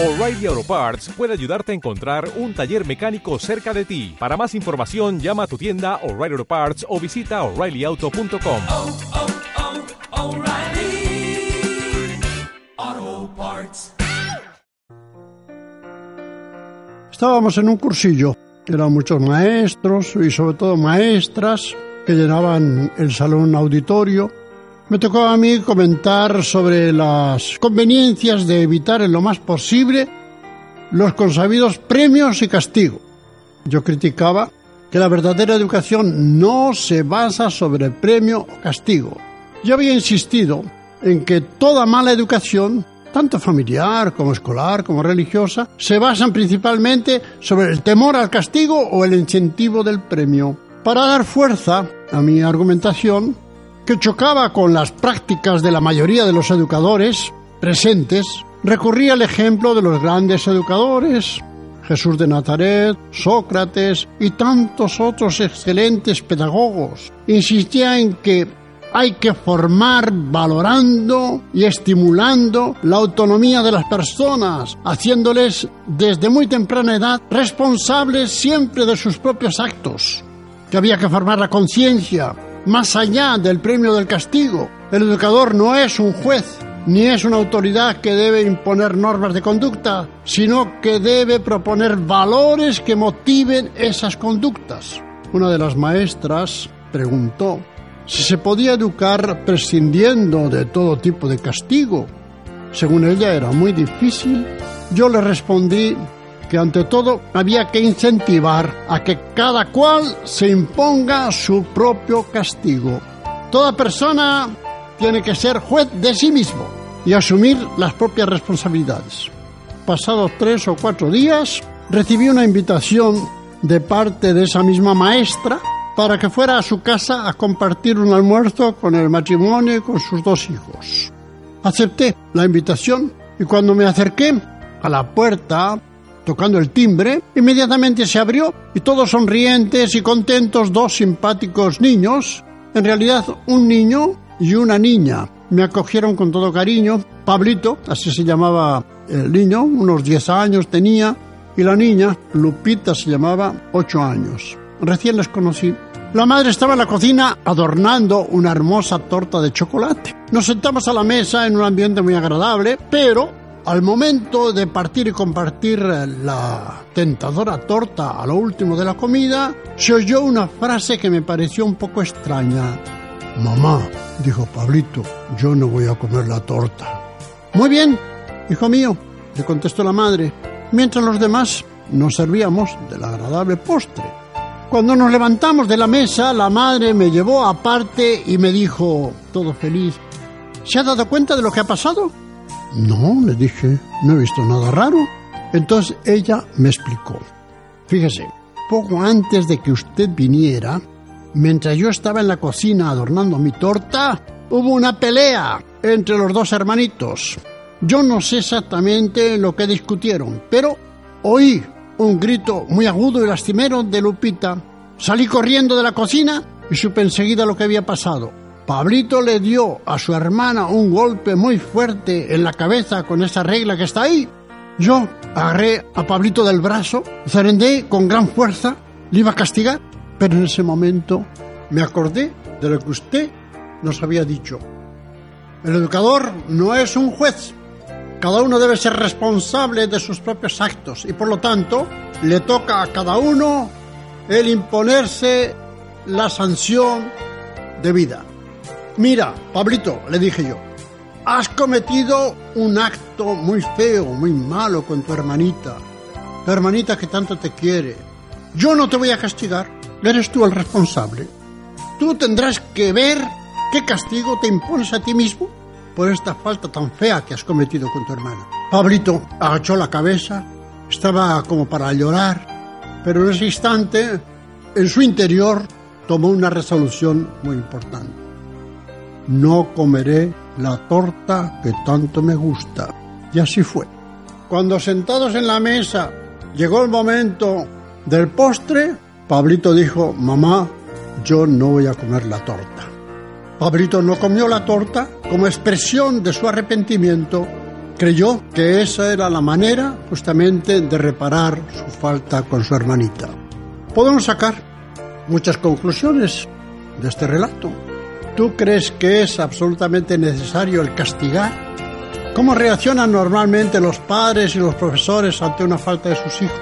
O'Reilly Auto Parts puede ayudarte a encontrar un taller mecánico cerca de ti. Para más información, llama a tu tienda O'Reilly Auto Parts o visita oreillyauto.com. oh, oh, Parts. Estábamos en un cursillo. Eran muchos maestros y sobre todo maestras que llenaban el salón auditorio. Me tocó a mí comentar sobre las conveniencias de evitar en lo más posible los consabidos premios y castigo. Yo criticaba que la verdadera educación no se basa sobre premio o castigo. Yo había insistido en que toda mala educación, tanto familiar como escolar como religiosa, se basan principalmente sobre el temor al castigo o el incentivo del premio. Para dar fuerza a mi argumentación, que chocaba con las prácticas de la mayoría de los educadores presentes, recurría al ejemplo de los grandes educadores, Jesús de Nazaret, Sócrates y tantos otros excelentes pedagogos. Insistía en que hay que formar valorando y estimulando la autonomía de las personas, haciéndoles desde muy temprana edad responsables siempre de sus propios actos, que había que formar la conciencia, más allá del premio del castigo. El educador no es un juez, ni es una autoridad que debe imponer normas de conducta, sino que debe proponer valores que motiven esas conductas. Una de las maestras preguntó si se podía educar prescindiendo de todo tipo de castigo. Según ella era muy difícil. Yo le respondí que ante todo había que incentivar a que cada cual se imponga su propio castigo. Toda persona tiene que ser juez de sí mismo y asumir las propias responsabilidades. Pasados tres o cuatro días, recibí una invitación de parte de esa misma maestra para que fuera a su casa a compartir un almuerzo con el matrimonio y con sus dos hijos. Acepté la invitación y cuando me acerqué a la puerta, tocando el timbre, inmediatamente se abrió y todos sonrientes y contentos dos simpáticos niños, en realidad un niño y una niña. Me acogieron con todo cariño. Pablito, así se llamaba el niño, unos 10 años tenía, y la niña, Lupita, se llamaba 8 años. Recién les conocí. La madre estaba en la cocina adornando una hermosa torta de chocolate. Nos sentamos a la mesa en un ambiente muy agradable, pero al momento de partir y compartir la tentadora torta a lo último de la comida, se oyó una frase que me pareció un poco extraña. Mamá, dijo Pablito, yo no voy a comer la torta. Muy bien, hijo mío, le contestó la madre, mientras los demás nos servíamos del agradable postre. Cuando nos levantamos de la mesa, la madre me llevó aparte y me dijo, todo feliz, ¿se ha dado cuenta de lo que ha pasado? No, le dije, no he visto nada raro. Entonces ella me explicó. Fíjese, poco antes de que usted viniera, mientras yo estaba en la cocina adornando mi torta, hubo una pelea entre los dos hermanitos. Yo no sé exactamente lo que discutieron, pero oí un grito muy agudo y lastimero de Lupita. Salí corriendo de la cocina y supe enseguida lo que había pasado. Pablito le dio a su hermana un golpe muy fuerte en la cabeza con esa regla que está ahí. Yo agarré a Pablito del brazo, zarendé con gran fuerza, le iba a castigar, pero en ese momento me acordé de lo que usted nos había dicho. El educador no es un juez. Cada uno debe ser responsable de sus propios actos y por lo tanto le toca a cada uno el imponerse la sanción debida. Mira, Pablito, le dije yo, has cometido un acto muy feo, muy malo con tu hermanita, la hermanita que tanto te quiere. Yo no te voy a castigar, eres tú el responsable. Tú tendrás que ver qué castigo te impones a ti mismo por esta falta tan fea que has cometido con tu hermana. Pablito agachó la cabeza, estaba como para llorar, pero en ese instante, en su interior, tomó una resolución muy importante no comeré la torta que tanto me gusta. Y así fue. Cuando sentados en la mesa llegó el momento del postre, Pablito dijo, mamá, yo no voy a comer la torta. Pablito no comió la torta como expresión de su arrepentimiento creyó que esa era la manera justamente de reparar su falta con su hermanita. Podemos sacar muchas conclusiones de este relato. ¿Tú crees que es absolutamente necesario el castigar? ¿Cómo reaccionan normalmente los padres y los profesores ante una falta de sus hijos?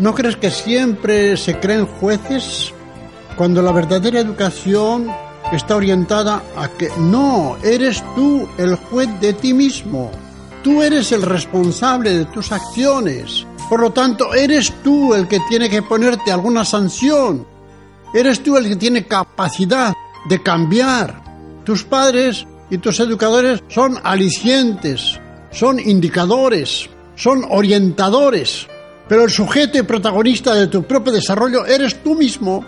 ¿No crees que siempre se creen jueces cuando la verdadera educación está orientada a que no, eres tú el juez de ti mismo? Tú eres el responsable de tus acciones. Por lo tanto, eres tú el que tiene que ponerte alguna sanción. Eres tú el que tiene capacidad de cambiar. Tus padres y tus educadores son alicientes, son indicadores, son orientadores. Pero el sujeto y protagonista de tu propio desarrollo eres tú mismo.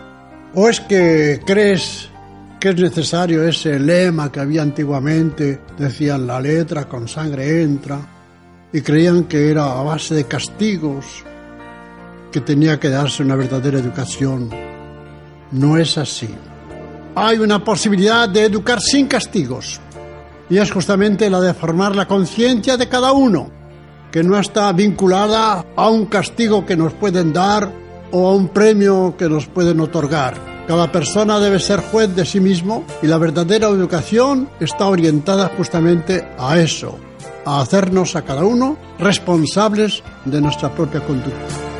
¿O es que crees que es necesario ese lema que había antiguamente, decían la letra con sangre entra, y creían que era a base de castigos que tenía que darse una verdadera educación. No es así. Hay una posibilidad de educar sin castigos, y es justamente la de formar la conciencia de cada uno, que no está vinculada a un castigo que nos pueden dar o a un premio que nos pueden otorgar. Cada persona debe ser juez de sí mismo y la verdadera educación está orientada justamente a eso, a hacernos a cada uno responsables de nuestra propia conducta.